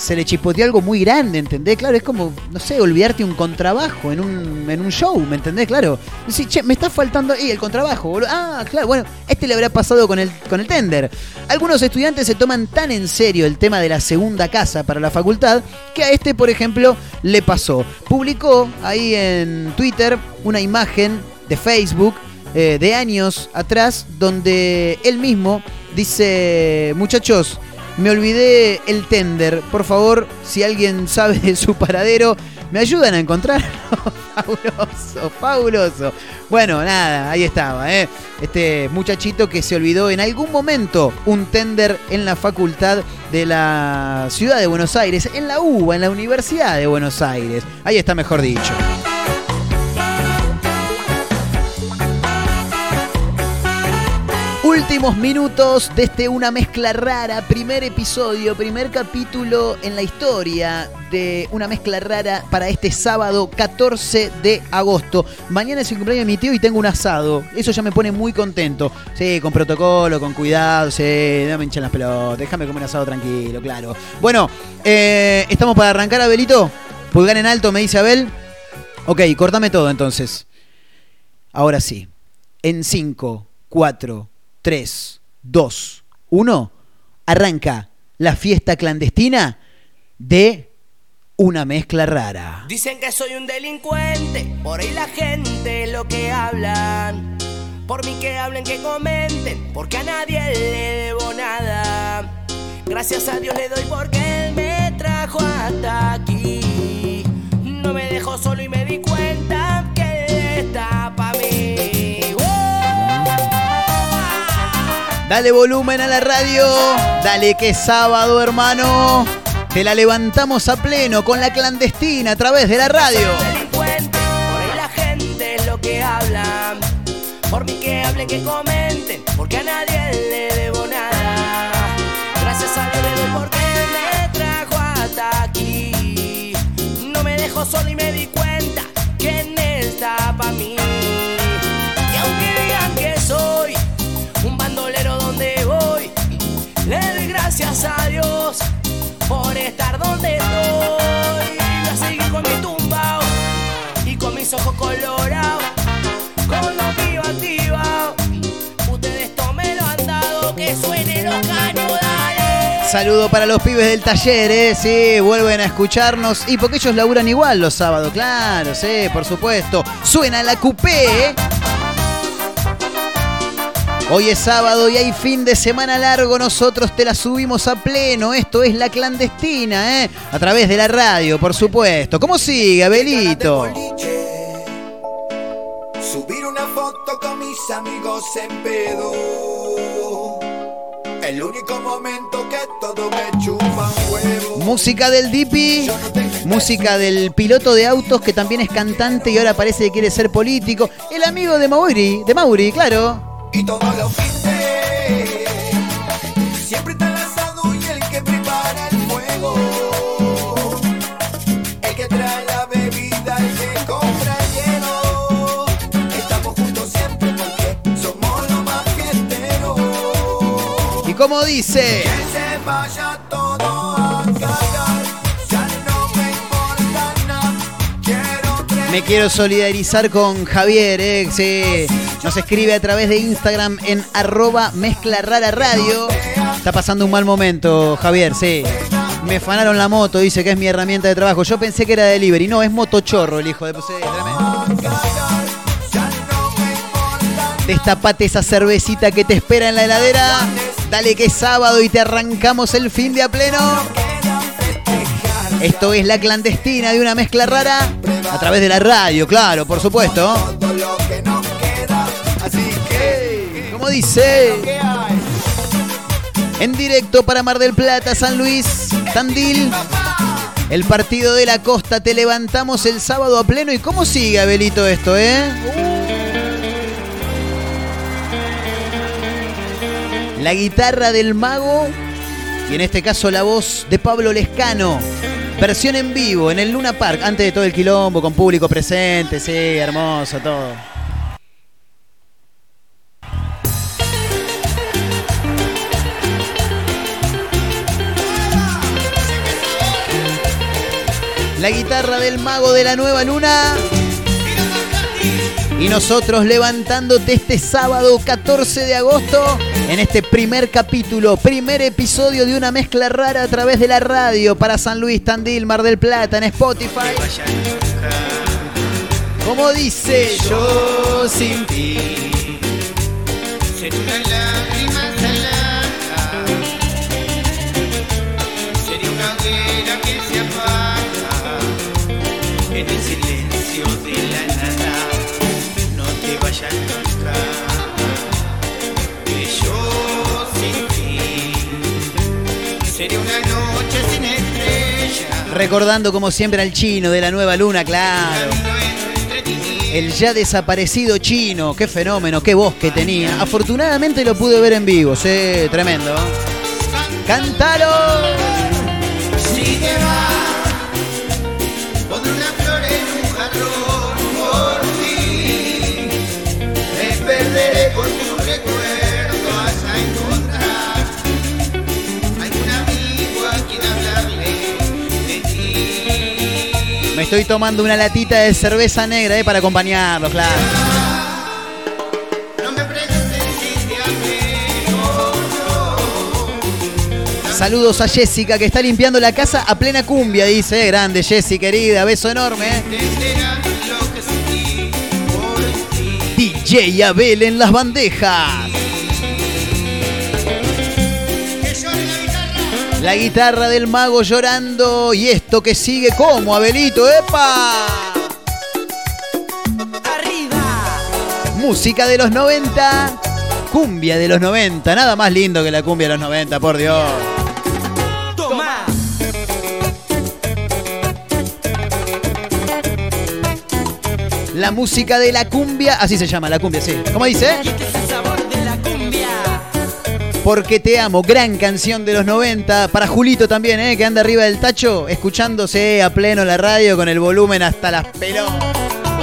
se le chipoteó algo muy grande, ¿entendés? Claro, es como, no sé, olvidarte un contrabajo en un, en un show, ¿me entendés? Claro. Sí, che, me está faltando ahí el contrabajo. Ah, claro, bueno, este le habrá pasado con el, con el tender. Algunos estudiantes se toman tan en serio el tema de la segunda casa para la facultad que a este, por ejemplo, le pasó. Publicó ahí en Twitter una imagen de Facebook eh, de años atrás donde él mismo dice, muchachos, me olvidé el tender. Por favor, si alguien sabe de su paradero, ¿Me ayudan a encontrar? fabuloso, fabuloso. Bueno, nada, ahí estaba, ¿eh? Este muchachito que se olvidó en algún momento un tender en la facultad de la ciudad de Buenos Aires, en la UBA, en la Universidad de Buenos Aires. Ahí está mejor dicho. Últimos minutos de este Una Mezcla Rara, primer episodio, primer capítulo en la historia de Una Mezcla Rara para este sábado 14 de agosto. Mañana es el cumpleaños de mi tío y tengo un asado. Eso ya me pone muy contento. Sí, con protocolo, con cuidado, sí, no me las pelotas, déjame comer asado tranquilo, claro. Bueno, eh, ¿estamos para arrancar, Abelito? Pulgar en alto, me dice Abel. Ok, cortame todo entonces. Ahora sí. En 5, 4, 3, 2, 1, arranca la fiesta clandestina de una mezcla rara. Dicen que soy un delincuente, por ahí la gente lo que hablan. Por mí que hablen, que comenten, porque a nadie le debo nada. Gracias a Dios le doy porque Él me trajo hasta aquí. No me dejó solo y me di cuenta Dale volumen a la radio, dale que es sábado, hermano. Te la levantamos a pleno con la clandestina a través de la radio. Por la gente es lo que hablan. Por mí que hablen, que comenten, porque a nadie le debo nada. Gracias a Dios le doy porque me trajo hasta aquí. No me dejó solo y me di cuenta mis ojos colorados, con. Ustedes esto me lo han dado, que suene los caños, dale. Saludo para los pibes del taller, ¿eh? Sí, vuelven a escucharnos. Y porque ellos laburan igual los sábados, claro, sí, por supuesto. Suena la coupé, ¿eh? Hoy es sábado y hay fin de semana largo. Nosotros te la subimos a pleno. Esto es la clandestina, ¿eh? A través de la radio, por supuesto. ¿Cómo sigue, Abelito? Subir una foto con mis amigos en pedo. El único momento que todo me chupa un huevo. Música del Dipi, música del piloto de autos que también es cantante y ahora parece que quiere ser político. El amigo de Mauri, de Mauri, claro. Y todos los como dice, me. Quiero solidarizar con Javier, ¿eh? Sí. Nos escribe a través de Instagram en arroba mezcla radio. Está pasando un mal momento, Javier, sí. Me fanaron la moto, dice que es mi herramienta de trabajo. Yo pensé que era delivery. No, es motochorro el hijo de... Sí. Destapate esa cervecita que te espera en la heladera. Dale que es sábado y te arrancamos el fin de a pleno. Esto es la clandestina de una mezcla rara a través de la radio, claro, por supuesto. Como dice, en directo para Mar del Plata, San Luis, Tandil. El partido de la costa, te levantamos el sábado a pleno. ¿Y cómo sigue, Abelito, esto, eh? La guitarra del mago y en este caso la voz de Pablo Lescano. Versión en vivo en el Luna Park, antes de todo el quilombo, con público presente, sí, hermoso todo. La guitarra del mago de la nueva luna. Y nosotros levantándote este sábado 14 de agosto en este primer capítulo, primer episodio de una mezcla rara a través de la radio para San Luis, Tandil, Mar del Plata, en Spotify. Como dice yo sin ti. Recordando como siempre al chino de la nueva luna, claro. El ya desaparecido chino, qué fenómeno, qué voz que tenía. Afortunadamente lo pude ver en vivo, sí, tremendo. ¡Cántalo! Te vas. Estoy tomando una latita de cerveza negra eh, para acompañarlo, claro. Saludos a Jessica que está limpiando la casa a plena cumbia, dice. Grande Jessy, querida, beso enorme. eh. DJ Abel en las bandejas. La guitarra del mago llorando y esto que sigue como Abelito, ¡epa! Arriba. Música de los 90, cumbia de los 90, nada más lindo que la cumbia de los 90, por Dios. Toma. La música de la cumbia, así se llama, la cumbia, sí. ¿Cómo dice? Porque te amo, gran canción de los 90. Para Julito también, ¿eh? que anda arriba del tacho, escuchándose a pleno la radio con el volumen hasta las pelotas.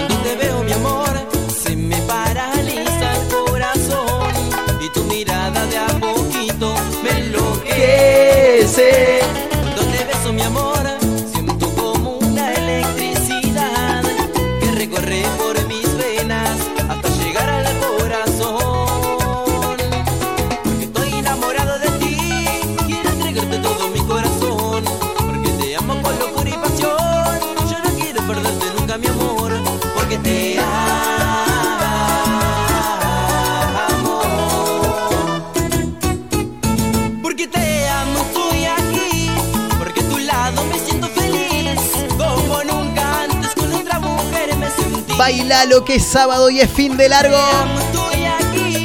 Lo que es sábado y es fin de largo.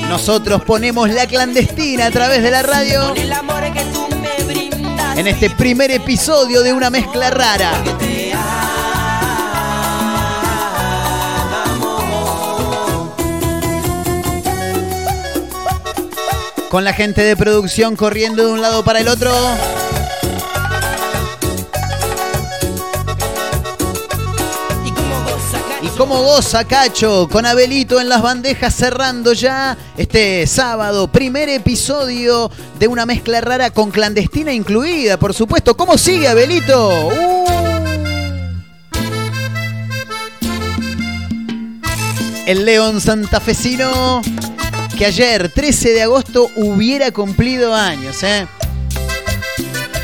Nosotros ponemos la clandestina a través de la radio en este primer episodio de una mezcla rara. Con la gente de producción corriendo de un lado para el otro. Como goza Cacho, con Abelito en las bandejas cerrando ya este sábado, primer episodio de una mezcla rara con clandestina incluida, por supuesto. ¿Cómo sigue Abelito? Uh. El León santafesino que ayer, 13 de agosto, hubiera cumplido años. ¿eh?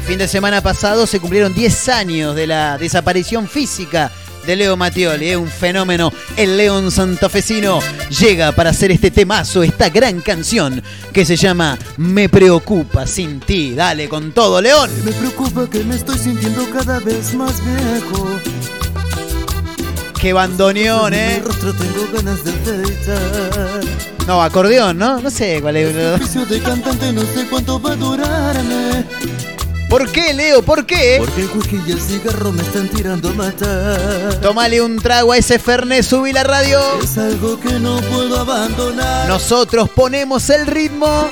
Fin de semana pasado se cumplieron 10 años de la desaparición física de Leo Mattioli, ¿eh? un fenómeno. El León santafesino llega para hacer este temazo, esta gran canción que se llama Me preocupa sin ti. Dale con todo, León. Me preocupa que me estoy sintiendo cada vez más viejo. Qué bandoneón, ¿eh? tengo ganas de. No, acordeón, ¿no? No sé cuál es. El de cantante no sé cuánto va a durarme. ¿Por qué, Leo? ¿Por qué? Porque el whisky y el cigarro me están tirando a matar. Tomale un trago a ese Fernet, subí la radio. Es algo que no puedo abandonar. Nosotros ponemos el ritmo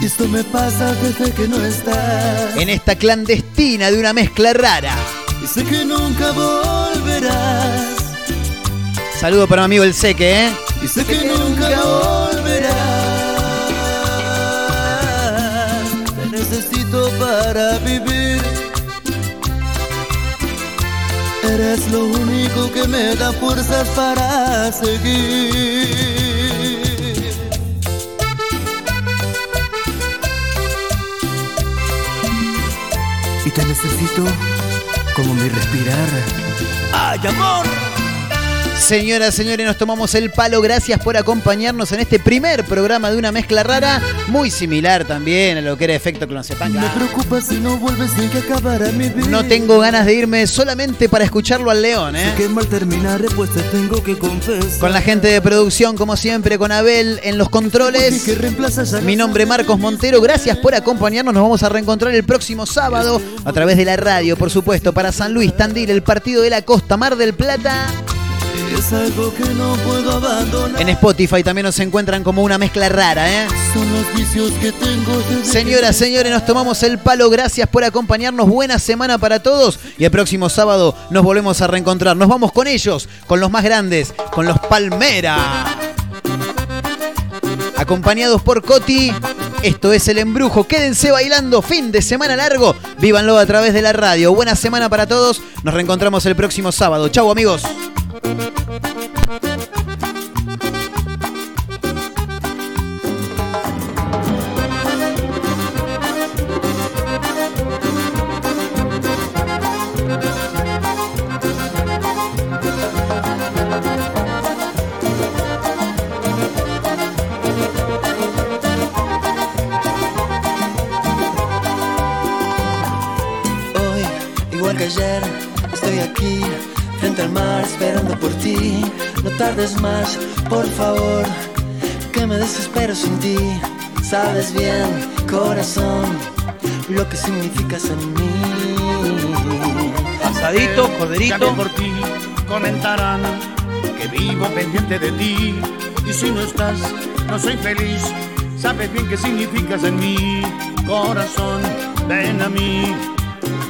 Y esto me pasa desde que no estás. en esta clandestina de una mezcla rara. Y sé que nunca volverás. Saludo para mi amigo el Seque, ¿eh? Y sé que nunca volverás. Para vivir. Eres lo único que me da fuerzas para seguir. Y te necesito como mi respirar. ¡Ay, amor! Señoras, señores, nos tomamos el palo. Gracias por acompañarnos en este primer programa de una mezcla rara, muy similar también a lo que era efecto clonazepam. Me preocupa si no vuelves sin que acabara mi vida. No tengo ganas de irme solamente para escucharlo al león, ¿eh? Que mal terminaré, pues te tengo que confesar. Con la gente de producción, como siempre, con Abel en los controles. Mi nombre es Marcos Montero, gracias por acompañarnos. Nos vamos a reencontrar el próximo sábado a través de la radio, por supuesto, para San Luis, Tandil, el partido de la costa, Mar del Plata. Es algo que no puedo abandonar. En Spotify también nos encuentran como una mezcla rara, ¿eh? Son los vicios que tengo Señoras, señores, nos tomamos el palo. Gracias por acompañarnos. Buena semana para todos. Y el próximo sábado nos volvemos a reencontrar. Nos vamos con ellos, con los más grandes, con los Palmera. Acompañados por Coti. Esto es el embrujo. Quédense bailando. Fin de semana largo. Vívanlo a través de la radio. Buena semana para todos. Nos reencontramos el próximo sábado. Chau, amigos. Hoy, tardes más, por favor, que me desespero sin ti. Sabes bien, corazón, lo que significas en mí. Asadito, corderito. Que por ti comentarán que vivo pendiente de ti. Y si no estás, no soy feliz. Sabes bien qué significas en mi corazón. Ven a mí,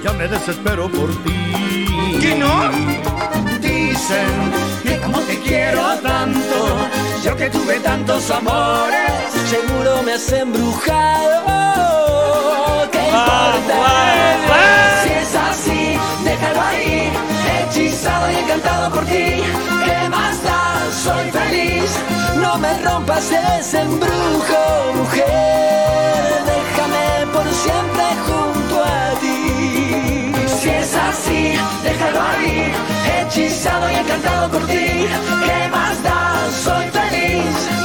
ya me desespero por ti. ¿Qué no? Dicen que como te quiero tanto, yo que tuve tantos amores. Seguro me has embrujado. ¿Qué Ah, importa? Si es así, déjalo ahí. Hechizado y encantado por ti. ¿Qué más da? Soy feliz. No me rompas ese embrujo, mujer. Déjame por siempre junto a ti. si es así, déjalo ahí, hechizado y encantado por ti. ¿Qué más da? Soy feliz.